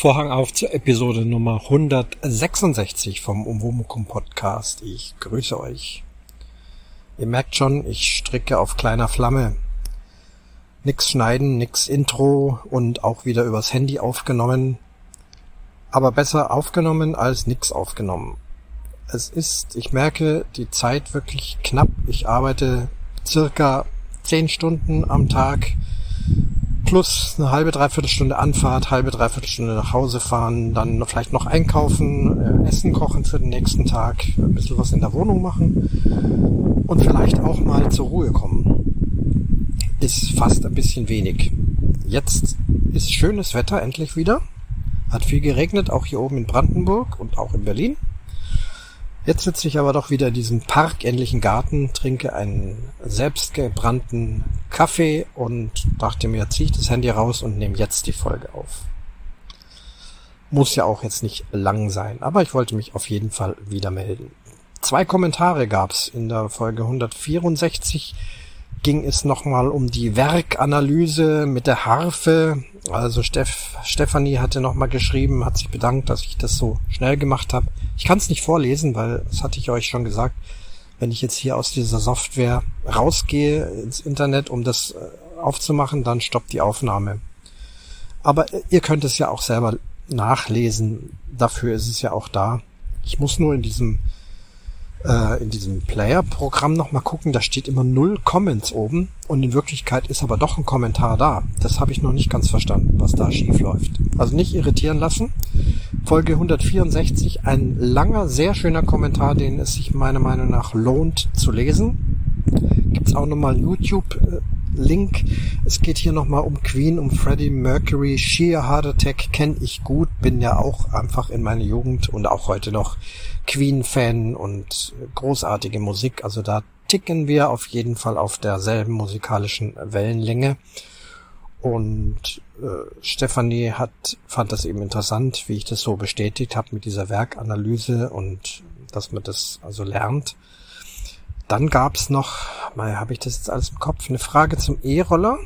Vorhang auf zur Episode Nummer 166 vom Umwomukum Podcast. Ich grüße euch. Ihr merkt schon, ich stricke auf kleiner Flamme. Nix schneiden, nix Intro und auch wieder übers Handy aufgenommen. Aber besser aufgenommen als nix aufgenommen. Es ist, ich merke, die Zeit wirklich knapp. Ich arbeite circa 10 Stunden am Tag plus eine halbe, dreiviertel Stunde Anfahrt, halbe, dreiviertel Stunde nach Hause fahren, dann vielleicht noch einkaufen, äh, Essen kochen für den nächsten Tag, ein bisschen was in der Wohnung machen und vielleicht auch mal zur Ruhe kommen. Ist fast ein bisschen wenig. Jetzt ist schönes Wetter endlich wieder. Hat viel geregnet, auch hier oben in Brandenburg und auch in Berlin. Jetzt sitze ich aber doch wieder in diesem parkähnlichen Garten, trinke einen selbstgebrannten Kaffee und dachte mir, ziehe ich das Handy raus und nehme jetzt die Folge auf. Muss ja auch jetzt nicht lang sein, aber ich wollte mich auf jeden Fall wieder melden. Zwei Kommentare gab's in der Folge 164 ging es nochmal um die Werkanalyse mit der Harfe. Also Steff, Stefanie hatte nochmal geschrieben, hat sich bedankt, dass ich das so schnell gemacht habe. Ich kann es nicht vorlesen, weil das hatte ich euch schon gesagt. Wenn ich jetzt hier aus dieser Software rausgehe ins Internet, um das äh, aufzumachen, dann stoppt die Aufnahme. Aber äh, ihr könnt es ja auch selber nachlesen. Dafür ist es ja auch da. Ich muss nur in diesem äh, in diesem Player-Programm nochmal gucken, da steht immer null Comments oben und in Wirklichkeit ist aber doch ein Kommentar da. Das habe ich noch nicht ganz verstanden, was da schief läuft. Also nicht irritieren lassen. Folge 164, ein langer, sehr schöner Kommentar, den es sich meiner Meinung nach lohnt zu lesen. Gibt's auch nochmal YouTube. Äh, Link. Es geht hier nochmal um Queen, um Freddie Mercury. Sheer Heart Attack kenne ich gut, bin ja auch einfach in meiner Jugend und auch heute noch Queen-Fan und großartige Musik. Also da ticken wir auf jeden Fall auf derselben musikalischen Wellenlänge. Und äh, Stefanie hat fand das eben interessant, wie ich das so bestätigt habe mit dieser Werkanalyse und dass man das also lernt. Dann gab's noch, mal habe ich das jetzt alles im Kopf, eine Frage zum E-Roller,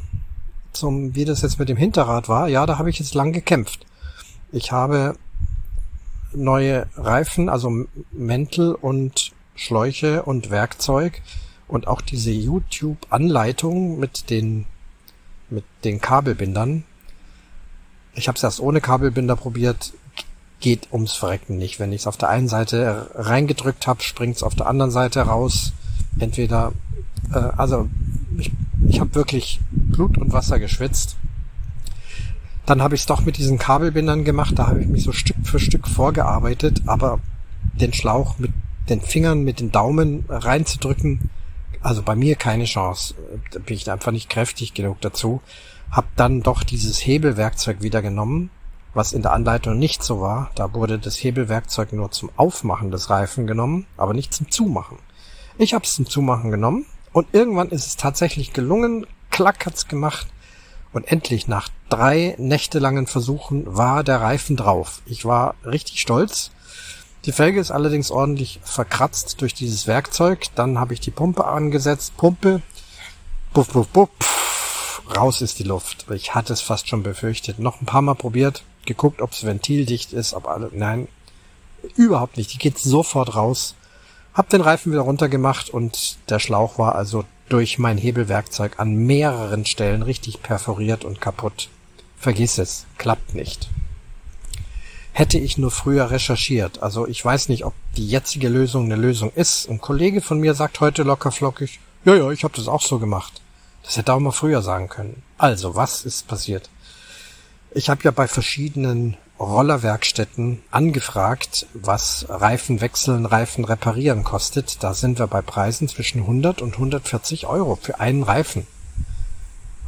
zum wie das jetzt mit dem Hinterrad war. Ja, da habe ich jetzt lang gekämpft. Ich habe neue Reifen, also Mäntel und Schläuche und Werkzeug und auch diese YouTube-Anleitung mit den mit den Kabelbindern. Ich habe es erst ohne Kabelbinder probiert, geht ums Verrecken nicht. Wenn ich es auf der einen Seite reingedrückt habe, springt es auf der anderen Seite raus. Entweder, äh, also ich, ich habe wirklich Blut und Wasser geschwitzt. Dann habe ich es doch mit diesen Kabelbindern gemacht, da habe ich mich so Stück für Stück vorgearbeitet, aber den Schlauch mit den Fingern, mit den Daumen reinzudrücken, also bei mir keine Chance. Da bin ich einfach nicht kräftig genug dazu. Hab dann doch dieses Hebelwerkzeug wieder genommen, was in der Anleitung nicht so war. Da wurde das Hebelwerkzeug nur zum Aufmachen des Reifen genommen, aber nicht zum Zumachen. Ich habe es zum Zumachen genommen und irgendwann ist es tatsächlich gelungen. Klack hat's gemacht und endlich nach drei nächtelangen Versuchen war der Reifen drauf. Ich war richtig stolz. Die Felge ist allerdings ordentlich verkratzt durch dieses Werkzeug. Dann habe ich die Pumpe angesetzt. Pumpe. Puff, puff, puff. Raus ist die Luft. Ich hatte es fast schon befürchtet. Noch ein paar Mal probiert, geguckt, ob es ventildicht ist, ob alle, nein, überhaupt nicht. Die geht sofort raus. Hab den Reifen wieder runtergemacht und der Schlauch war also durch mein Hebelwerkzeug an mehreren Stellen richtig perforiert und kaputt. Vergiss es, klappt nicht. Hätte ich nur früher recherchiert. Also ich weiß nicht, ob die jetzige Lösung eine Lösung ist. Ein Kollege von mir sagt heute locker flockig, ja, ja, ich habe das auch so gemacht. Das hätte auch mal früher sagen können. Also, was ist passiert? Ich habe ja bei verschiedenen Rollerwerkstätten angefragt, was Reifen wechseln, Reifen reparieren kostet. Da sind wir bei Preisen zwischen 100 und 140 Euro für einen Reifen.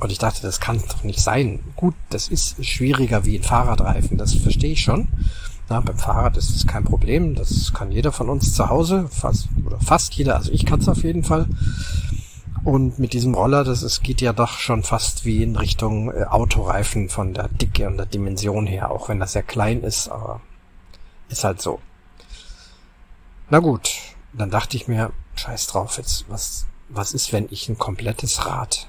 Und ich dachte, das kann doch nicht sein. Gut, das ist schwieriger wie ein Fahrradreifen, das verstehe ich schon. Na, beim Fahrrad ist es kein Problem, das kann jeder von uns zu Hause, fast, oder fast jeder, also ich kann es auf jeden Fall. Und mit diesem Roller, das es geht ja doch schon fast wie in Richtung äh, Autoreifen von der Dicke und der Dimension her, auch wenn das sehr klein ist, aber ist halt so. Na gut, dann dachte ich mir, scheiß drauf jetzt, was, was ist, wenn ich ein komplettes Rad,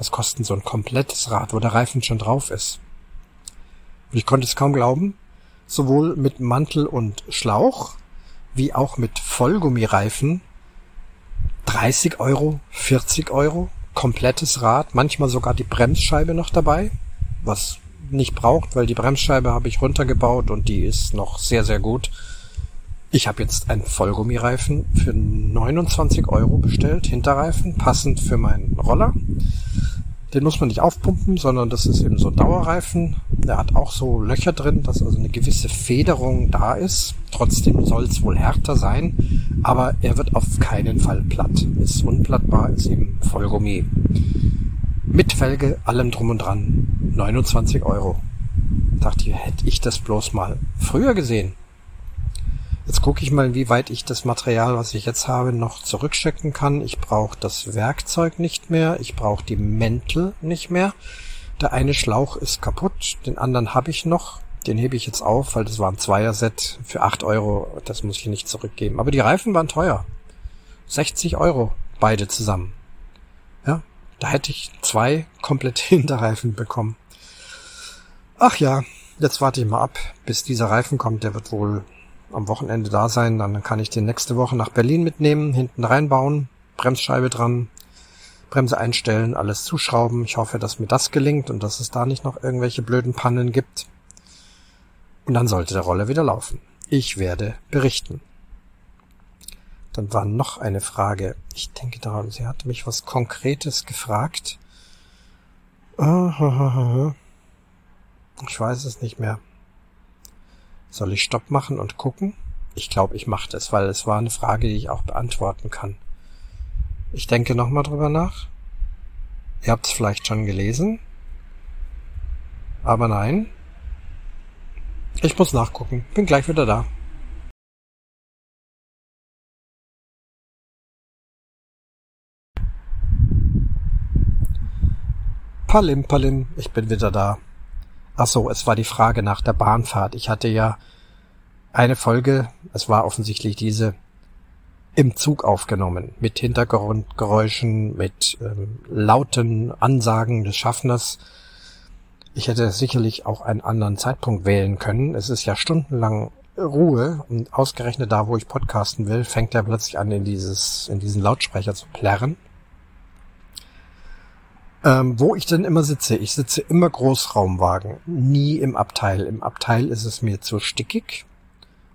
was kostet so ein komplettes Rad, wo der Reifen schon drauf ist? Und ich konnte es kaum glauben, sowohl mit Mantel und Schlauch wie auch mit Vollgummireifen 30 Euro, 40 Euro, komplettes Rad, manchmal sogar die Bremsscheibe noch dabei, was nicht braucht, weil die Bremsscheibe habe ich runtergebaut und die ist noch sehr, sehr gut. Ich habe jetzt einen Vollgummireifen für 29 Euro bestellt, Hinterreifen, passend für meinen Roller. Den muss man nicht aufpumpen, sondern das ist eben so ein Dauerreifen. Der hat auch so Löcher drin, dass also eine gewisse Federung da ist. Trotzdem soll es wohl härter sein, aber er wird auf keinen Fall platt. Ist unplattbar, ist eben Vollgummi. Mit Felge, allem drum und dran. 29 Euro. Dachte ich, hätte ich das bloß mal früher gesehen. Jetzt gucke ich mal, wie weit ich das Material, was ich jetzt habe, noch zurückstecken kann. Ich brauche das Werkzeug nicht mehr. Ich brauche die Mäntel nicht mehr. Der eine Schlauch ist kaputt, den anderen habe ich noch. Den hebe ich jetzt auf, weil das war ein Zweier-Set für acht Euro. Das muss ich nicht zurückgeben. Aber die Reifen waren teuer. 60 Euro, beide zusammen. Ja, da hätte ich zwei komplette Hinterreifen bekommen. Ach ja, jetzt warte ich mal ab, bis dieser Reifen kommt. Der wird wohl am Wochenende da sein. Dann kann ich den nächste Woche nach Berlin mitnehmen, hinten reinbauen, Bremsscheibe dran, Bremse einstellen, alles zuschrauben. Ich hoffe, dass mir das gelingt und dass es da nicht noch irgendwelche blöden Pannen gibt. Und dann sollte der Roller wieder laufen. Ich werde berichten. Dann war noch eine Frage. Ich denke daran, sie hatte mich was Konkretes gefragt. Ich weiß es nicht mehr. Soll ich Stopp machen und gucken? Ich glaube, ich mache das, weil es war eine Frage, die ich auch beantworten kann. Ich denke nochmal drüber nach. Ihr habt es vielleicht schon gelesen. Aber nein. Ich muss nachgucken. Bin gleich wieder da. Palim, Palim, ich bin wieder da. Ach so, es war die Frage nach der Bahnfahrt. Ich hatte ja eine Folge, es war offensichtlich diese, im Zug aufgenommen, mit Hintergrundgeräuschen, mit ähm, lauten Ansagen des Schaffners. Ich hätte sicherlich auch einen anderen Zeitpunkt wählen können. Es ist ja stundenlang Ruhe und ausgerechnet da, wo ich podcasten will, fängt er plötzlich an, in dieses, in diesen Lautsprecher zu plärren. Ähm, wo ich denn immer sitze? Ich sitze immer Großraumwagen, nie im Abteil. Im Abteil ist es mir zu stickig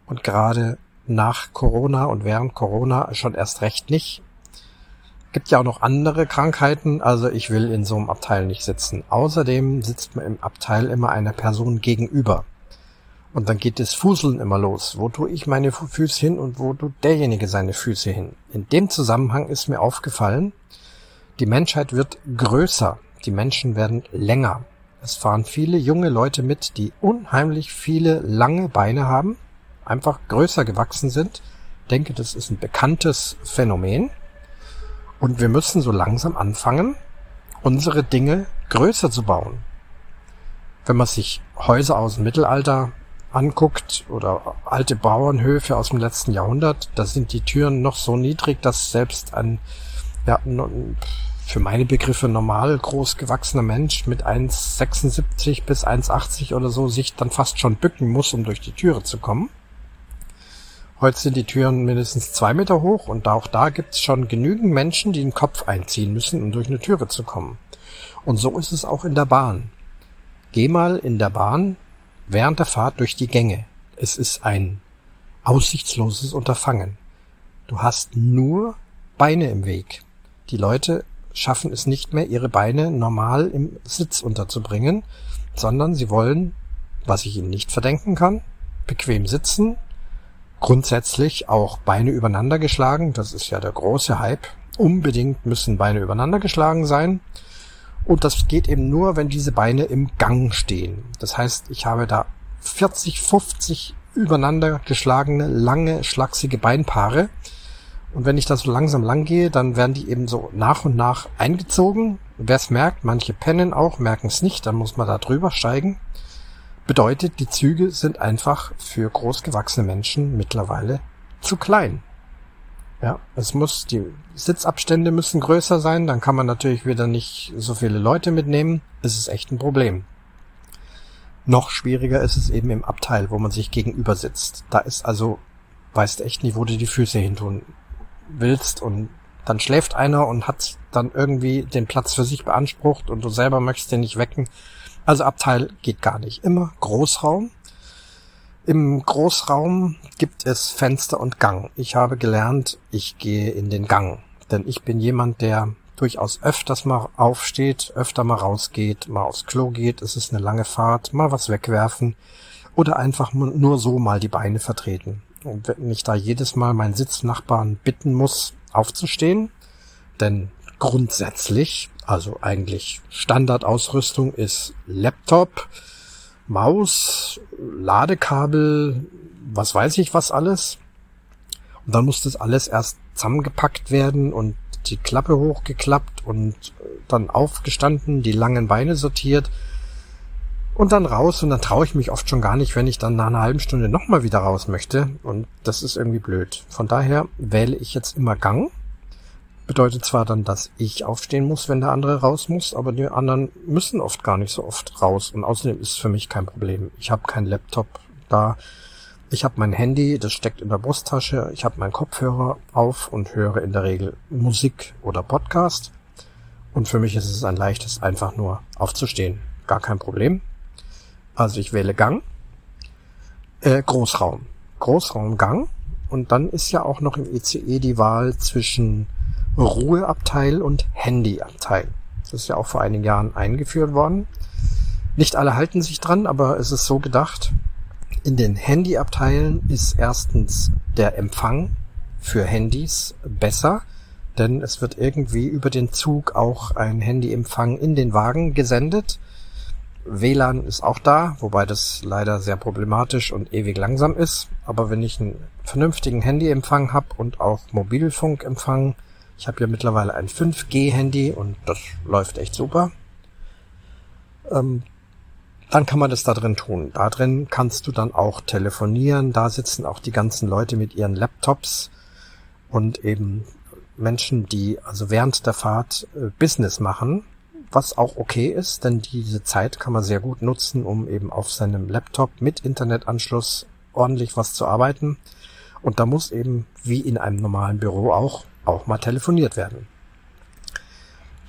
und gerade nach Corona und während Corona schon erst recht nicht. Gibt ja auch noch andere Krankheiten, also ich will in so einem Abteil nicht sitzen. Außerdem sitzt man im Abteil immer einer Person gegenüber. Und dann geht das Fuseln immer los. Wo tue ich meine Füße hin und wo tut derjenige seine Füße hin? In dem Zusammenhang ist mir aufgefallen, die Menschheit wird größer, die Menschen werden länger. Es fahren viele junge Leute mit, die unheimlich viele lange Beine haben, einfach größer gewachsen sind. Ich denke, das ist ein bekanntes Phänomen. Und wir müssen so langsam anfangen, unsere Dinge größer zu bauen. Wenn man sich Häuser aus dem Mittelalter anguckt oder alte Bauernhöfe aus dem letzten Jahrhundert, da sind die Türen noch so niedrig, dass selbst ein ja, für meine Begriffe normal groß gewachsener Mensch mit 1,76 bis 1,80 oder so sich dann fast schon bücken muss, um durch die Türe zu kommen. Heute sind die Türen mindestens zwei Meter hoch und auch da gibt's schon genügend Menschen, die den Kopf einziehen müssen, um durch eine Türe zu kommen. Und so ist es auch in der Bahn. Geh mal in der Bahn während der Fahrt durch die Gänge. Es ist ein aussichtsloses Unterfangen. Du hast nur Beine im Weg. Die Leute schaffen es nicht mehr, ihre Beine normal im Sitz unterzubringen, sondern sie wollen, was ich ihnen nicht verdenken kann, bequem sitzen, grundsätzlich auch Beine übereinander geschlagen, das ist ja der große Hype, unbedingt müssen Beine übereinander geschlagen sein. Und das geht eben nur, wenn diese Beine im Gang stehen. Das heißt, ich habe da 40, 50 übereinander geschlagene, lange, schlachsige Beinpaare, und wenn ich da so langsam lang gehe, dann werden die eben so nach und nach eingezogen. Wer es merkt, manche pennen auch, merken es nicht, dann muss man da drüber steigen. Bedeutet, die Züge sind einfach für großgewachsene Menschen mittlerweile zu klein. Ja, es muss, die Sitzabstände müssen größer sein, dann kann man natürlich wieder nicht so viele Leute mitnehmen. Es ist echt ein Problem. Noch schwieriger ist es eben im Abteil, wo man sich gegenüber sitzt. Da ist also, weißt echt nicht, wo du die Füße hin tun willst und dann schläft einer und hat dann irgendwie den Platz für sich beansprucht und du selber möchtest den nicht wecken. Also Abteil geht gar nicht. Immer Großraum. Im Großraum gibt es Fenster und Gang. Ich habe gelernt, ich gehe in den Gang. Denn ich bin jemand, der durchaus öfters mal aufsteht, öfter mal rausgeht, mal aufs Klo geht, es ist eine lange Fahrt, mal was wegwerfen oder einfach nur so mal die Beine vertreten. Und wenn ich da jedes Mal meinen Sitznachbarn bitten muss, aufzustehen, denn grundsätzlich, also eigentlich Standardausrüstung ist Laptop, Maus, Ladekabel, was weiß ich was alles. Und dann muss das alles erst zusammengepackt werden und die Klappe hochgeklappt und dann aufgestanden, die langen Beine sortiert und dann raus und dann traue ich mich oft schon gar nicht, wenn ich dann nach einer halben Stunde nochmal wieder raus möchte und das ist irgendwie blöd. Von daher wähle ich jetzt immer Gang. Bedeutet zwar dann, dass ich aufstehen muss, wenn der andere raus muss, aber die anderen müssen oft gar nicht so oft raus und außerdem ist es für mich kein Problem. Ich habe keinen Laptop da ich habe mein Handy, das steckt in der Brusttasche. Ich habe meinen Kopfhörer auf und höre in der Regel Musik oder Podcast. Und für mich ist es ein leichtes, einfach nur aufzustehen. Gar kein Problem. Also ich wähle Gang, äh, Großraum, Großraum Gang. Und dann ist ja auch noch im ECE die Wahl zwischen Ruheabteil und Handyabteil. Das ist ja auch vor einigen Jahren eingeführt worden. Nicht alle halten sich dran, aber es ist so gedacht, in den Handyabteilen ist erstens der Empfang für Handys besser, denn es wird irgendwie über den Zug auch ein Handyempfang in den Wagen gesendet. WLAN ist auch da, wobei das leider sehr problematisch und ewig langsam ist. Aber wenn ich einen vernünftigen Handyempfang habe und auch Mobilfunkempfang, ich habe ja mittlerweile ein 5G-Handy und das läuft echt super, ähm, dann kann man das da drin tun. Da drin kannst du dann auch telefonieren. Da sitzen auch die ganzen Leute mit ihren Laptops und eben Menschen, die also während der Fahrt äh, Business machen, was auch okay ist, denn diese Zeit kann man sehr gut nutzen, um eben auf seinem Laptop mit Internetanschluss ordentlich was zu arbeiten. Und da muss eben, wie in einem normalen Büro auch, auch mal telefoniert werden.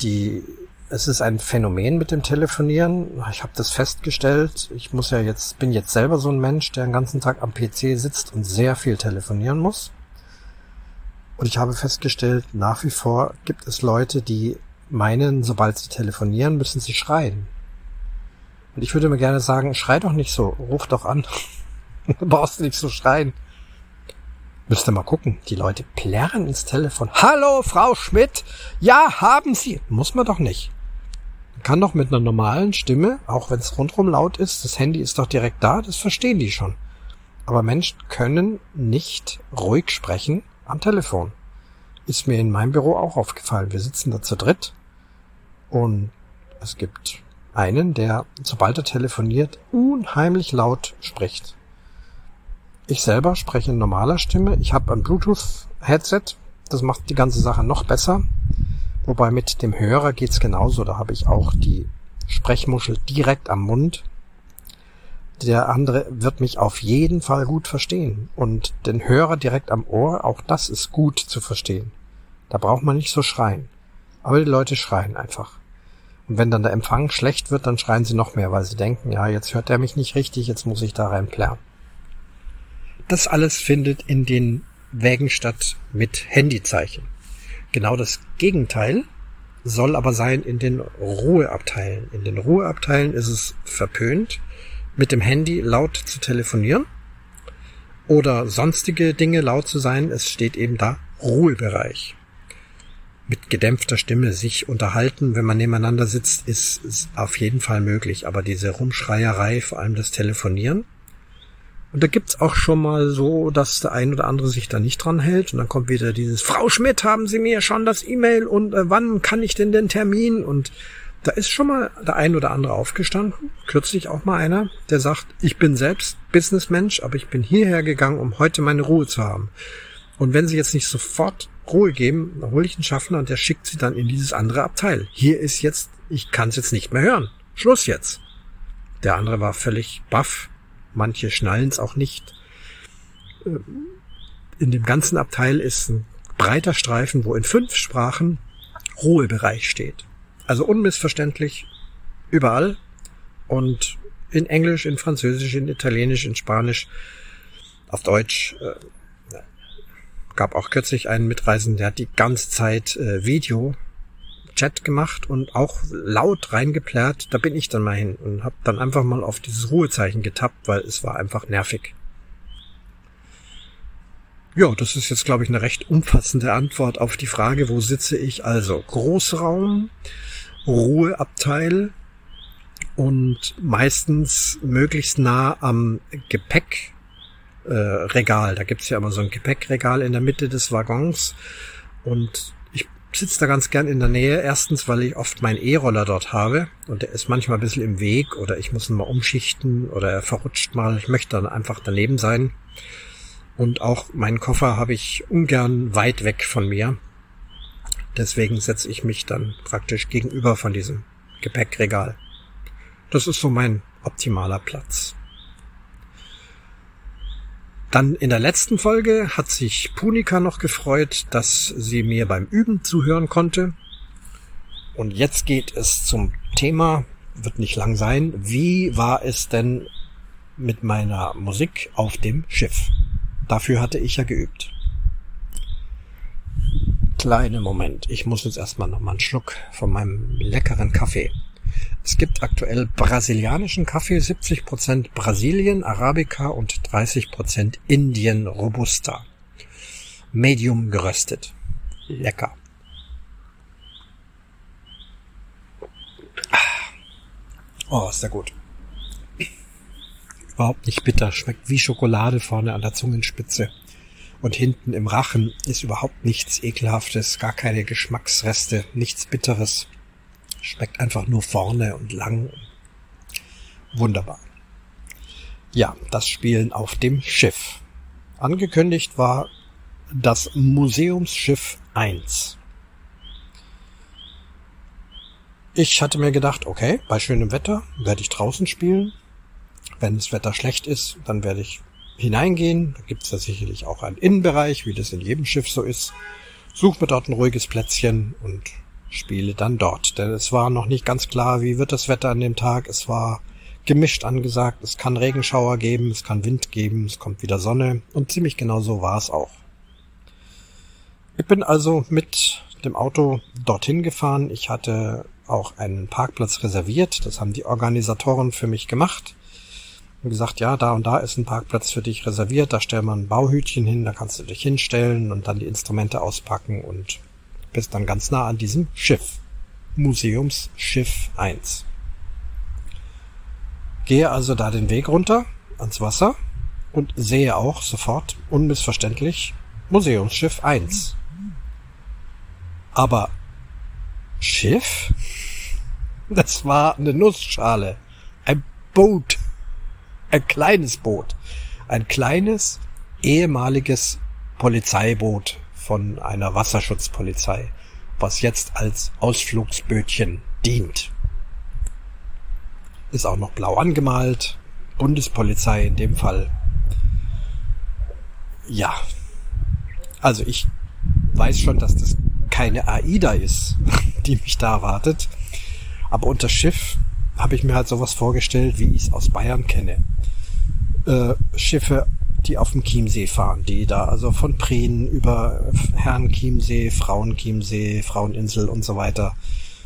Die es ist ein Phänomen mit dem Telefonieren. Ich habe das festgestellt. Ich muss ja jetzt, bin jetzt selber so ein Mensch, der den ganzen Tag am PC sitzt und sehr viel telefonieren muss. Und ich habe festgestellt, nach wie vor gibt es Leute, die meinen, sobald sie telefonieren, müssen sie schreien. Und ich würde mir gerne sagen, schrei doch nicht so, ruf doch an. du brauchst nicht so schreien. Müsst ihr mal gucken, die Leute plärren ins Telefon. Hallo, Frau Schmidt. Ja, haben Sie. Muss man doch nicht kann doch mit einer normalen Stimme, auch wenn es rundrum laut ist, das Handy ist doch direkt da, das verstehen die schon. Aber Menschen können nicht ruhig sprechen am Telefon. Ist mir in meinem Büro auch aufgefallen. Wir sitzen da zu dritt und es gibt einen, der, sobald er telefoniert, unheimlich laut spricht. Ich selber spreche in normaler Stimme. Ich habe ein Bluetooth-Headset. Das macht die ganze Sache noch besser. Wobei mit dem Hörer geht's genauso. Da habe ich auch die Sprechmuschel direkt am Mund. Der andere wird mich auf jeden Fall gut verstehen. Und den Hörer direkt am Ohr, auch das ist gut zu verstehen. Da braucht man nicht so schreien. Aber die Leute schreien einfach. Und wenn dann der Empfang schlecht wird, dann schreien sie noch mehr, weil sie denken, ja, jetzt hört er mich nicht richtig, jetzt muss ich da rein plärren. Das alles findet in den Wägen statt mit Handyzeichen. Genau das Gegenteil soll aber sein in den Ruheabteilen. In den Ruheabteilen ist es verpönt, mit dem Handy laut zu telefonieren oder sonstige Dinge laut zu sein. Es steht eben da Ruhebereich. Mit gedämpfter Stimme sich unterhalten, wenn man nebeneinander sitzt, ist, ist auf jeden Fall möglich. Aber diese Rumschreierei, vor allem das Telefonieren, und da gibt's auch schon mal so, dass der ein oder andere sich da nicht dran hält. Und dann kommt wieder dieses, Frau Schmidt, haben Sie mir schon das E-Mail und äh, wann kann ich denn den Termin? Und da ist schon mal der ein oder andere aufgestanden. Kürzlich auch mal einer, der sagt, ich bin selbst Businessmensch, aber ich bin hierher gegangen, um heute meine Ruhe zu haben. Und wenn Sie jetzt nicht sofort Ruhe geben, dann hole ich einen Schaffner und der schickt Sie dann in dieses andere Abteil. Hier ist jetzt, ich kann es jetzt nicht mehr hören. Schluss jetzt. Der andere war völlig baff. Manche schnallen es auch nicht. Äh, in dem ganzen Abteil ist ein breiter Streifen, wo in fünf Sprachen Ruhebereich steht. Also unmissverständlich überall und in Englisch, in Französisch, in Italienisch, in Spanisch, auf Deutsch. Äh, gab auch kürzlich einen Mitreisenden, der hat die ganze Zeit äh, Video Chat gemacht und auch laut reingeplärt. Da bin ich dann mal hin und habe dann einfach mal auf dieses Ruhezeichen getappt, weil es war einfach nervig. Ja, das ist jetzt, glaube ich, eine recht umfassende Antwort auf die Frage, wo sitze ich also? Großraum, Ruheabteil und meistens möglichst nah am Gepäckregal. Äh, da gibt's ja immer so ein Gepäckregal in der Mitte des Waggons und ich sitze da ganz gern in der Nähe. Erstens, weil ich oft meinen E-Roller dort habe und der ist manchmal ein bisschen im Weg oder ich muss ihn mal umschichten oder er verrutscht mal. Ich möchte dann einfach daneben sein. Und auch meinen Koffer habe ich ungern weit weg von mir. Deswegen setze ich mich dann praktisch gegenüber von diesem Gepäckregal. Das ist so mein optimaler Platz. Dann in der letzten Folge hat sich Punika noch gefreut, dass sie mir beim Üben zuhören konnte. Und jetzt geht es zum Thema, wird nicht lang sein, wie war es denn mit meiner Musik auf dem Schiff? Dafür hatte ich ja geübt. Kleine Moment, ich muss jetzt erstmal noch mal einen Schluck von meinem leckeren Kaffee. Es gibt aktuell brasilianischen Kaffee, 70% Brasilien, Arabica und 30% Indien Robusta. Medium geröstet. Lecker. Oh, ist sehr gut überhaupt nicht bitter, schmeckt wie Schokolade vorne an der Zungenspitze. Und hinten im Rachen ist überhaupt nichts Ekelhaftes, gar keine Geschmacksreste, nichts Bitteres. Schmeckt einfach nur vorne und lang. Wunderbar. Ja, das Spielen auf dem Schiff. Angekündigt war das Museumsschiff 1. Ich hatte mir gedacht, okay, bei schönem Wetter werde ich draußen spielen, wenn das Wetter schlecht ist, dann werde ich hineingehen. Da gibt es ja sicherlich auch einen Innenbereich, wie das in jedem Schiff so ist. Suche mir dort ein ruhiges Plätzchen und spiele dann dort. Denn es war noch nicht ganz klar, wie wird das Wetter an dem Tag. Es war gemischt angesagt. Es kann Regenschauer geben, es kann Wind geben, es kommt wieder Sonne. Und ziemlich genau so war es auch. Ich bin also mit dem Auto dorthin gefahren. Ich hatte auch einen Parkplatz reserviert. Das haben die Organisatoren für mich gemacht und gesagt, ja, da und da ist ein Parkplatz für dich reserviert, da stellen wir ein Bauhütchen hin, da kannst du dich hinstellen und dann die Instrumente auspacken und bist dann ganz nah an diesem Schiff. Museumsschiff 1. Gehe also da den Weg runter ans Wasser und sehe auch sofort unmissverständlich Museumsschiff 1. Aber Schiff? Das war eine Nussschale. Ein Boot ein kleines Boot. Ein kleines, ehemaliges Polizeiboot von einer Wasserschutzpolizei, was jetzt als Ausflugsbötchen dient. Ist auch noch blau angemalt. Bundespolizei in dem Fall. Ja. Also ich weiß schon, dass das keine AIDA ist, die mich da erwartet. Aber unter Schiff habe ich mir halt sowas vorgestellt, wie ich es aus Bayern kenne. Äh, Schiffe, die auf dem Chiemsee fahren, die da also von Prien über Herrn Chiemsee, Frauen Chiemsee, Fraueninsel und so weiter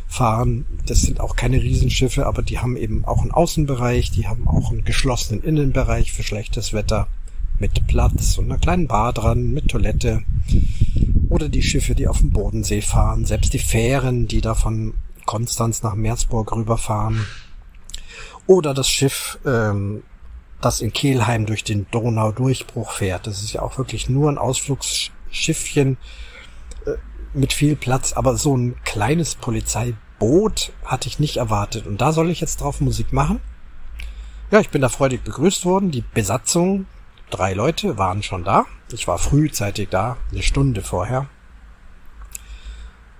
fahren. Das sind auch keine Riesenschiffe, aber die haben eben auch einen Außenbereich, die haben auch einen geschlossenen Innenbereich für schlechtes Wetter mit Platz und einer kleinen Bar dran, mit Toilette. Oder die Schiffe, die auf dem Bodensee fahren, selbst die Fähren, die da von Konstanz nach Meersburg rüberfahren. Oder das Schiff, ähm, das in Kelheim durch den Donau-Durchbruch fährt. Das ist ja auch wirklich nur ein Ausflugsschiffchen äh, mit viel Platz, aber so ein kleines Polizeiboot hatte ich nicht erwartet. Und da soll ich jetzt drauf Musik machen. Ja, ich bin da freudig begrüßt worden. Die Besatzung, drei Leute, waren schon da. Ich war frühzeitig da, eine Stunde vorher.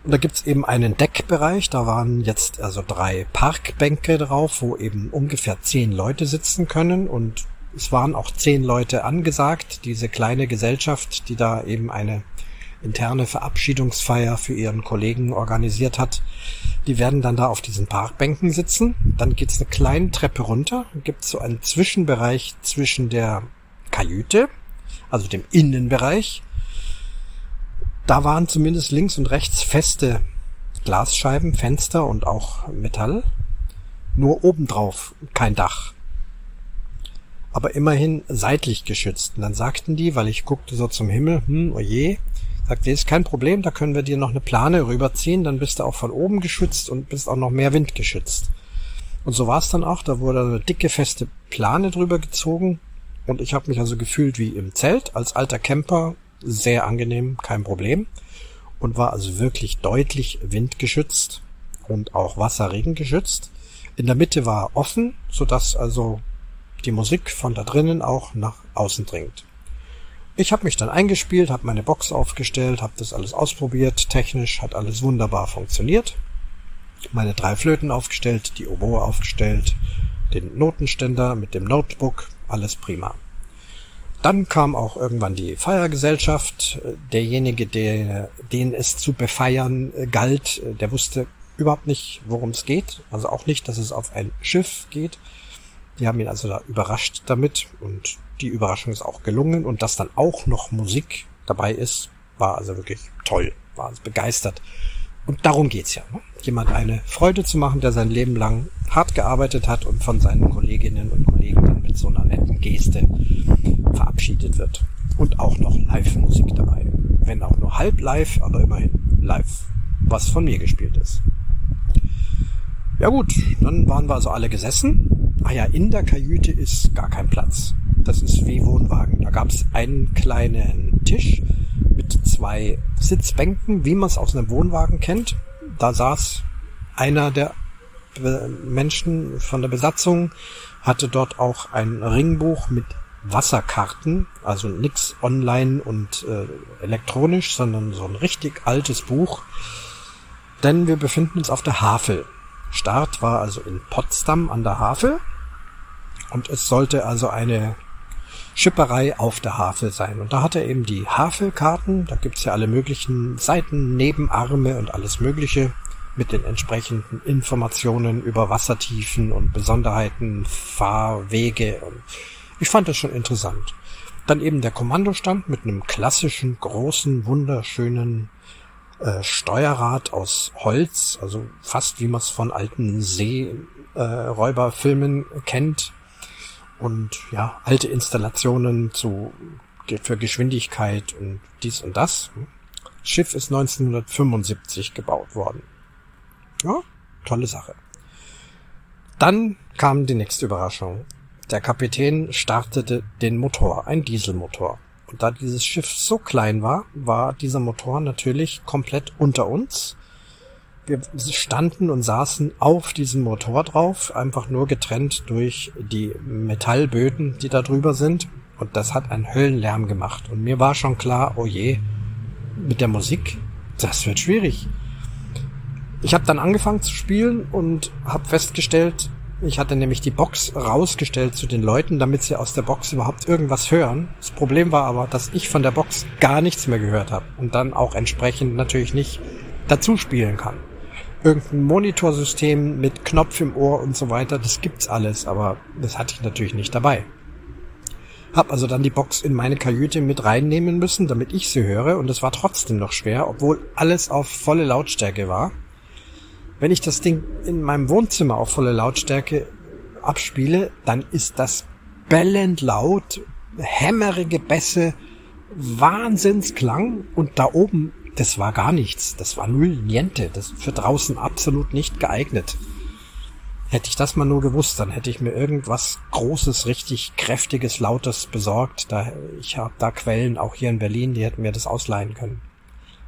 Und da gibt's eben einen Deckbereich, da waren jetzt also drei Parkbänke drauf, wo eben ungefähr zehn Leute sitzen können und es waren auch zehn Leute angesagt, diese kleine Gesellschaft, die da eben eine interne Verabschiedungsfeier für ihren Kollegen organisiert hat. Die werden dann da auf diesen Parkbänken sitzen. Dann geht's eine kleine Treppe runter, gibt's so einen Zwischenbereich zwischen der Kajüte, also dem Innenbereich da waren zumindest links und rechts feste Glasscheiben, Fenster und auch Metall. Nur obendrauf kein Dach. Aber immerhin seitlich geschützt. Und dann sagten die, weil ich guckte so zum Himmel, hm, oje, sagte, ist kein Problem, da können wir dir noch eine Plane rüberziehen, dann bist du auch von oben geschützt und bist auch noch mehr Wind geschützt. Und so war es dann auch, da wurde eine dicke, feste Plane drüber gezogen und ich habe mich also gefühlt wie im Zelt, als alter Camper sehr angenehm, kein Problem. Und war also wirklich deutlich windgeschützt und auch Wasserregen geschützt. In der Mitte war offen, sodass also die Musik von da drinnen auch nach außen dringt. Ich habe mich dann eingespielt, habe meine Box aufgestellt, habe das alles ausprobiert. Technisch hat alles wunderbar funktioniert. Meine drei Flöten aufgestellt, die Oboe aufgestellt, den Notenständer mit dem Notebook, alles prima. Dann kam auch irgendwann die Feiergesellschaft. Derjenige, der, den es zu befeiern äh, galt, äh, der wusste überhaupt nicht, worum es geht. Also auch nicht, dass es auf ein Schiff geht. Die haben ihn also da überrascht damit und die Überraschung ist auch gelungen und dass dann auch noch Musik dabei ist, war also wirklich toll, war also begeistert. Und darum geht's ja. Ne? Jemand eine Freude zu machen, der sein Leben lang hart gearbeitet hat und von seinen Kolleginnen und mit so einer netten Geste verabschiedet wird. Und auch noch Live-Musik dabei. Wenn auch nur halb live, aber immerhin live, was von mir gespielt ist. Ja gut, dann waren wir also alle gesessen. Ah ja, in der Kajüte ist gar kein Platz. Das ist wie Wohnwagen. Da gab es einen kleinen Tisch mit zwei Sitzbänken, wie man es aus einem Wohnwagen kennt. Da saß einer der Menschen von der Besatzung, hatte dort auch ein Ringbuch mit Wasserkarten, also nix online und äh, elektronisch, sondern so ein richtig altes Buch. Denn wir befinden uns auf der Havel. Start war also in Potsdam an der Havel und es sollte also eine Schipperei auf der Havel sein. Und da hat er eben die Havelkarten, da gibt's ja alle möglichen Seiten, Nebenarme und alles Mögliche mit den entsprechenden Informationen über Wassertiefen und Besonderheiten, Fahrwege ich fand das schon interessant. Dann eben der Kommandostand mit einem klassischen, großen, wunderschönen äh, Steuerrad aus Holz, also fast wie man es von alten Seeräuberfilmen äh, kennt. Und ja, alte Installationen zu, für Geschwindigkeit und dies und das. Das Schiff ist 1975 gebaut worden. Ja, tolle Sache. Dann kam die nächste Überraschung. Der Kapitän startete den Motor, ein Dieselmotor. Und da dieses Schiff so klein war, war dieser Motor natürlich komplett unter uns. Wir standen und saßen auf diesem Motor drauf, einfach nur getrennt durch die Metallböden, die da drüber sind. Und das hat einen Höllenlärm gemacht. Und mir war schon klar, oh je, mit der Musik, das wird schwierig. Ich habe dann angefangen zu spielen und habe festgestellt, ich hatte nämlich die Box rausgestellt zu den Leuten, damit sie aus der Box überhaupt irgendwas hören. Das Problem war aber, dass ich von der Box gar nichts mehr gehört habe und dann auch entsprechend natürlich nicht dazu spielen kann. Irgendein Monitorsystem mit Knopf im Ohr und so weiter, das gibt's alles, aber das hatte ich natürlich nicht dabei. Hab also dann die Box in meine Kajüte mit reinnehmen müssen, damit ich sie höre und es war trotzdem noch schwer, obwohl alles auf volle Lautstärke war. Wenn ich das Ding in meinem Wohnzimmer auf volle Lautstärke abspiele, dann ist das bellend laut, hämmerige Bässe, Wahnsinnsklang und da oben, das war gar nichts. Das war null niente. Das für draußen absolut nicht geeignet. Hätte ich das mal nur gewusst, dann hätte ich mir irgendwas Großes, richtig kräftiges, lautes besorgt. Da, ich habe da Quellen, auch hier in Berlin, die hätten mir das ausleihen können.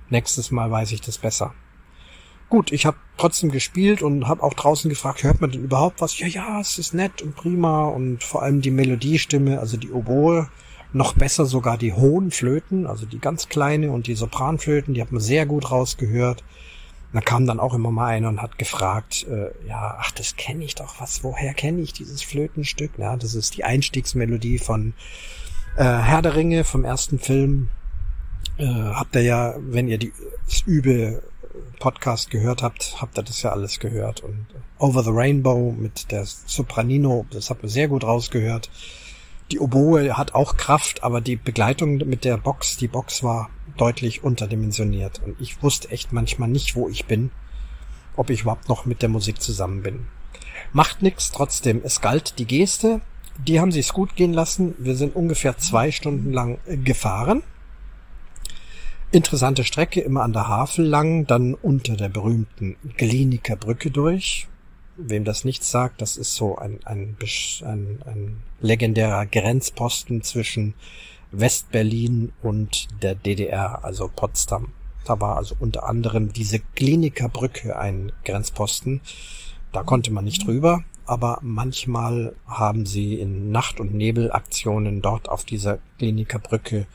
Nächstes Mal weiß ich das besser. Gut, ich habe trotzdem gespielt und habe auch draußen gefragt, hört man denn überhaupt was? Ja, ja, es ist nett und prima und vor allem die Melodiestimme, also die Oboe, noch besser sogar die hohen Flöten, also die ganz kleine und die Sopranflöten, die hat man sehr gut rausgehört. da kam dann auch immer mal einer und hat gefragt, äh, ja, ach, das kenne ich doch, was, woher kenne ich dieses Flötenstück? Ja, das ist die Einstiegsmelodie von äh, Herr der Ringe vom ersten Film. Äh, habt ihr ja, wenn ihr die das übe Podcast gehört habt, habt ihr das ja alles gehört. Und Over the Rainbow mit der Sopranino, das hat man sehr gut rausgehört. Die Oboe hat auch Kraft, aber die Begleitung mit der Box, die Box war deutlich unterdimensioniert. Und ich wusste echt manchmal nicht, wo ich bin, ob ich überhaupt noch mit der Musik zusammen bin. Macht nix, trotzdem, es galt die Geste, die haben sich's gut gehen lassen. Wir sind ungefähr zwei Stunden lang gefahren. Interessante Strecke, immer an der Havel lang, dann unter der berühmten Gliniker Brücke durch. Wem das nichts sagt, das ist so ein, ein, ein, ein legendärer Grenzposten zwischen Westberlin und der DDR, also Potsdam. Da war also unter anderem diese Kliniker Brücke ein Grenzposten. Da konnte man nicht rüber, aber manchmal haben sie in Nacht- und Nebelaktionen dort auf dieser Kliniker Brücke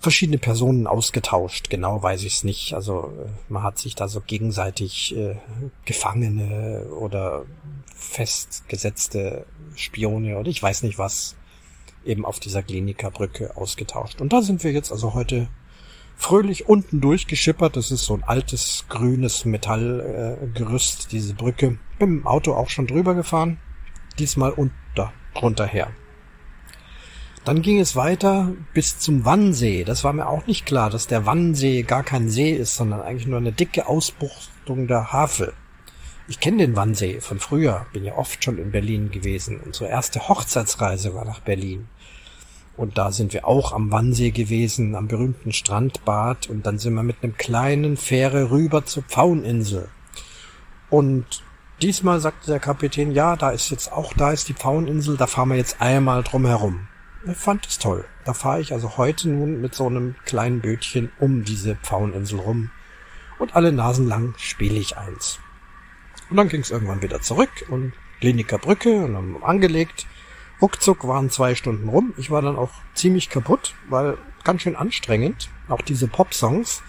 verschiedene Personen ausgetauscht. Genau weiß ich es nicht. Also äh, man hat sich da so gegenseitig äh, Gefangene oder festgesetzte Spione oder ich weiß nicht was eben auf dieser Klinikerbrücke ausgetauscht. Und da sind wir jetzt also heute fröhlich unten durchgeschippert. Das ist so ein altes grünes Metallgerüst, äh, diese Brücke. Bin dem Auto auch schon drüber gefahren. Diesmal unter, drunter her. Dann ging es weiter bis zum Wannsee. Das war mir auch nicht klar, dass der Wannsee gar kein See ist, sondern eigentlich nur eine dicke Ausbuchtung der Havel. Ich kenne den Wannsee von früher, bin ja oft schon in Berlin gewesen. Unsere erste Hochzeitsreise war nach Berlin. Und da sind wir auch am Wannsee gewesen, am berühmten Strandbad. Und dann sind wir mit einem kleinen Fähre rüber zur Pfaueninsel. Und diesmal sagte der Kapitän, ja, da ist jetzt auch, da ist die Pfaueninsel, da fahren wir jetzt einmal drum herum. Fand es toll. Da fahre ich also heute nun mit so einem kleinen Bötchen um diese Pfaueninsel rum. Und alle Nasen lang spiele ich eins. Und dann ging es irgendwann wieder zurück und Kliniker Brücke und dann angelegt Ruckzuck waren zwei Stunden rum. Ich war dann auch ziemlich kaputt, weil ganz schön anstrengend. Auch diese Pop-Songs,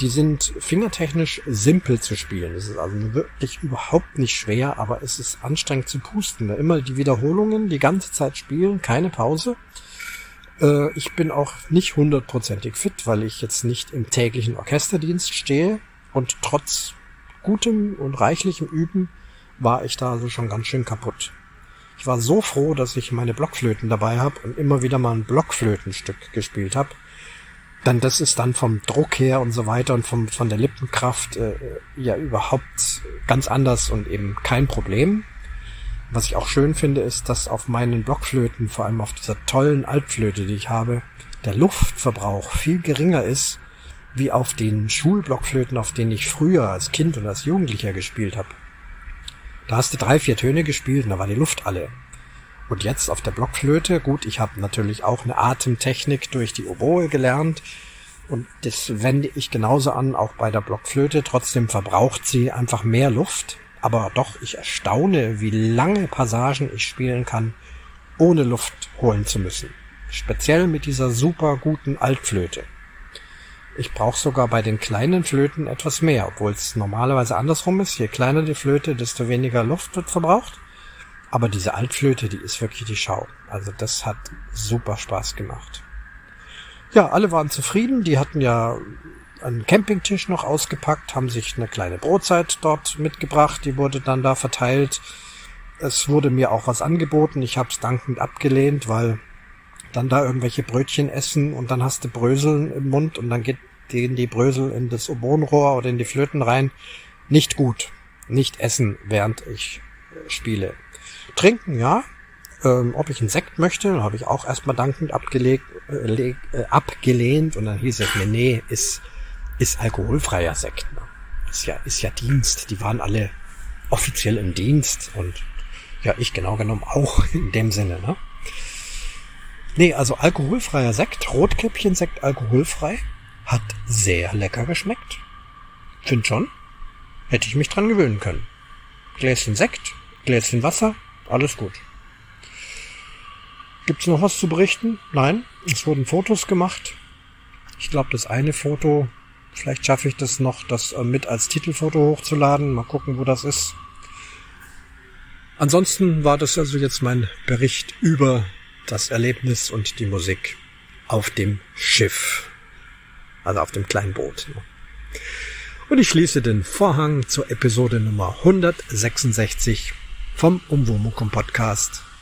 die sind fingertechnisch simpel zu spielen. Es ist also wirklich überhaupt nicht schwer, aber es ist anstrengend zu pusten. Immer die Wiederholungen die ganze Zeit spielen, keine Pause. Äh, ich bin auch nicht hundertprozentig fit, weil ich jetzt nicht im täglichen Orchesterdienst stehe und trotz gutem und reichlichem Üben war ich da also schon ganz schön kaputt. Ich war so froh, dass ich meine Blockflöten dabei habe und immer wieder mal ein Blockflötenstück gespielt habe. Dann das ist dann vom Druck her und so weiter und vom, von der Lippenkraft äh, ja überhaupt ganz anders und eben kein Problem. Was ich auch schön finde, ist, dass auf meinen Blockflöten, vor allem auf dieser tollen Altflöte, die ich habe, der Luftverbrauch viel geringer ist, wie auf den Schulblockflöten, auf denen ich früher als Kind und als Jugendlicher gespielt habe. Da hast du drei, vier Töne gespielt und da war die Luft alle. Und jetzt auf der Blockflöte, gut, ich habe natürlich auch eine Atemtechnik durch die Oboe gelernt und das wende ich genauso an, auch bei der Blockflöte. Trotzdem verbraucht sie einfach mehr Luft, aber doch, ich erstaune, wie lange Passagen ich spielen kann, ohne Luft holen zu müssen. Speziell mit dieser super guten Altflöte. Ich brauche sogar bei den kleinen Flöten etwas mehr, obwohl es normalerweise andersrum ist. Je kleiner die Flöte, desto weniger Luft wird verbraucht. Aber diese Altflöte, die ist wirklich die Schau. Also das hat super Spaß gemacht. Ja, alle waren zufrieden. Die hatten ja einen Campingtisch noch ausgepackt, haben sich eine kleine Brotzeit dort mitgebracht. Die wurde dann da verteilt. Es wurde mir auch was angeboten. Ich habe es dankend abgelehnt, weil dann da irgendwelche Brötchen essen und dann hast du Bröseln im Mund und dann geht gehen die Brösel in das Obonrohr oder in die Flöten rein. Nicht gut. Nicht essen, während ich spiele. Trinken, ja. Ähm, ob ich einen Sekt möchte, habe ich auch erstmal dankend abgelegt, äh, äh, abgelehnt und dann hieß es mir, nee, ist, ist alkoholfreier Sekt. Ne? Ist ja, ist ja Dienst. Die waren alle offiziell im Dienst und ja, ich genau genommen auch in dem Sinne, ne? Nee, also alkoholfreier Sekt, Rotkäppchen-Sekt alkoholfrei, hat sehr lecker geschmeckt. Find schon. Hätte ich mich dran gewöhnen können. Gläschen Sekt, Gläschen Wasser, alles gut. Gibt's noch was zu berichten? Nein, es wurden Fotos gemacht. Ich glaube, das eine Foto, Vielleicht schaffe ich das noch, das äh, mit als Titelfoto hochzuladen. Mal gucken, wo das ist. Ansonsten war das also jetzt mein Bericht über das Erlebnis und die Musik auf dem Schiff. Also auf dem kleinen Boot. Und ich schließe den Vorhang zur Episode Nummer 166 vom Umwomukum Podcast.